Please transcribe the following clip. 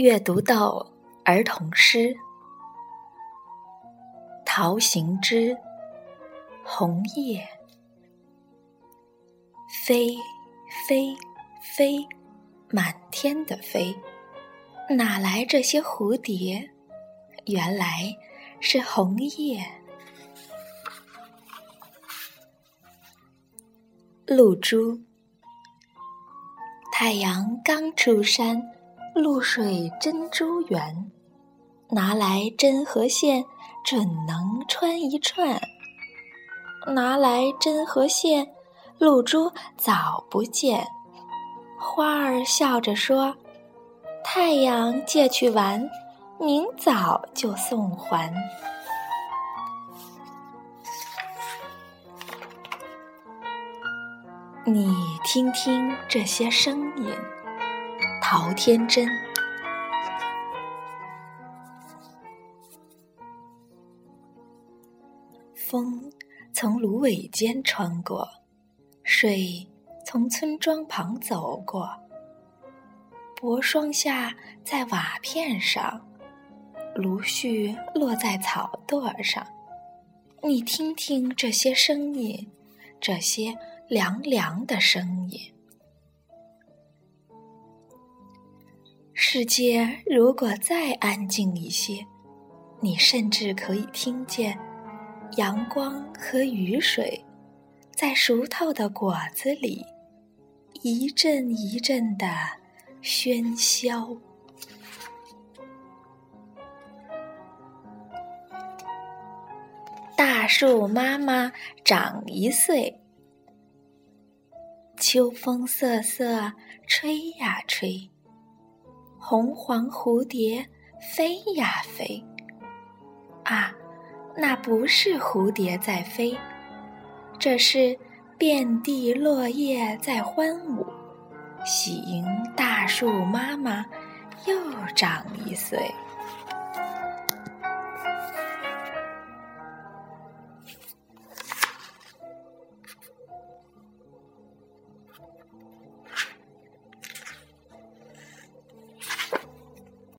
阅读到儿童诗，陶行知《红叶》。飞，飞，飞，满天的飞，哪来这些蝴蝶？原来是红叶。露珠，太阳刚出山，露水珍珠圆，拿来针和线，准能穿一串。拿来针和线，露珠早不见。花儿笑着说：“太阳借去玩，明早就送还。”你听听这些声音，陶天真。风从芦苇间穿过，水从村庄旁走过。薄霜下，在瓦片上，芦絮落在草垛上。你听听这些声音，这些。凉凉的声音。世界如果再安静一些，你甚至可以听见阳光和雨水在熟透的果子里一阵一阵的喧嚣。大树妈妈长一岁。秋风瑟瑟，吹呀吹，红黄蝴蝶飞呀飞。啊，那不是蝴蝶在飞，这是遍地落叶在欢舞，喜迎大树妈妈又长一岁。